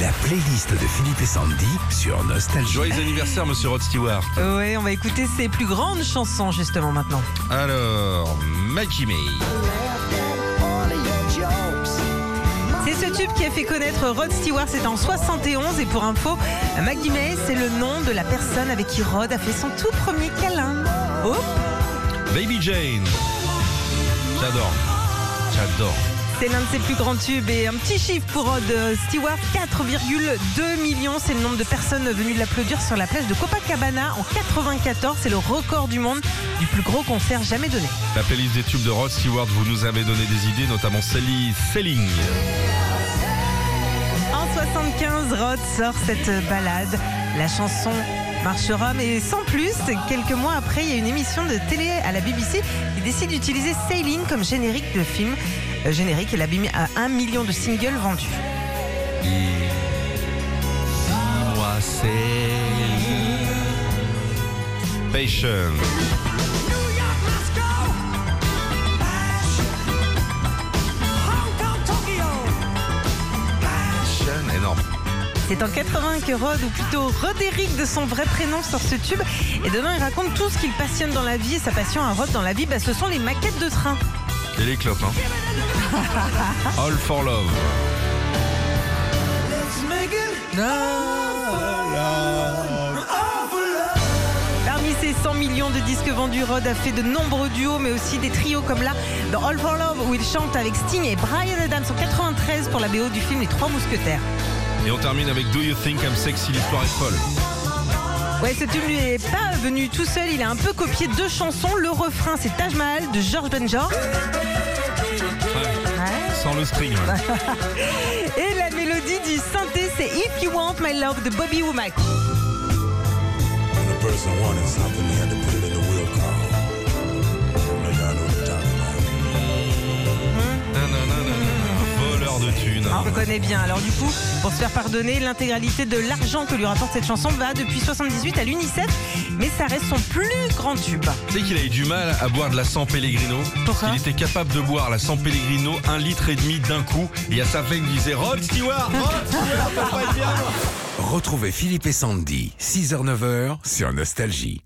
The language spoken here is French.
La playlist de Philippe et Sandy sur Nostalgie. Joyeux anniversaire, monsieur Rod Stewart. Ouais, on va écouter ses plus grandes chansons justement maintenant. Alors, Maggie May. C'est ce tube qui a fait connaître Rod Stewart, c'était en 71 et pour info, Maggie May, c'est le nom de la personne avec qui Rod a fait son tout premier câlin. Oh, Baby Jane. J'adore. J'adore. C'est l'un de ses plus grands tubes et un petit chiffre pour Rod Stewart, 4,2 millions, c'est le nombre de personnes venues de l'applaudir sur la plage de Copacabana en 94, c'est le record du monde du plus gros concert jamais donné. La playlist des tubes de Rod Stewart, vous nous avez donné des idées, notamment Sally Selling. En 75, Rod sort cette balade. La chanson marchera, mais sans plus. Quelques mois après, il y a une émission de télé à la BBC qui décide d'utiliser Sailing comme générique de film. Euh, générique, elle a mis à un million de singles vendus. Dis-moi Sally. Passion. Passion, énorme. C'est en 80 que Rod, ou plutôt Roderick de son vrai prénom, sort ce tube. Et dedans, il raconte tout ce qu'il passionne dans la vie. Et sa passion à Rod dans la vie, bah, ce sont les maquettes de train. Et les clopes, hein. All for Love. Parmi ses 100 millions de disques vendus, Rod a fait de nombreux duos, mais aussi des trios comme là, dans All for Love, où il chante avec Sting et Brian Adams en 93 pour la BO du film Les Trois Mousquetaires. Et on termine avec Do You Think I'm Sexy? L'histoire est folle. Ouais, ce tube lui est pas venu tout seul, il a un peu copié deux chansons. Le refrain, c'est Taj Mahal de George Benjor. Sans le string. ouais. Et la mélodie du synthé, c'est If You Want My Love de Bobby Womack. When a person wanted something, he had to put it in the Ah, on connaît bien. Alors du coup, pour se faire pardonner, l'intégralité de l'argent que lui rapporte cette chanson va depuis 78 à l'UNICEF, mais ça reste son plus grand tube. Tu sais qu'il a eu du mal à boire de la San Pellegrino Pourquoi Il était capable de boire la San Pellegrino un litre et demi d'un coup et à sa fin il disait Rod Stewart, Rod Stewart, pas. Retrouvez Philippe et Sandy, 6h-9h sur Nostalgie.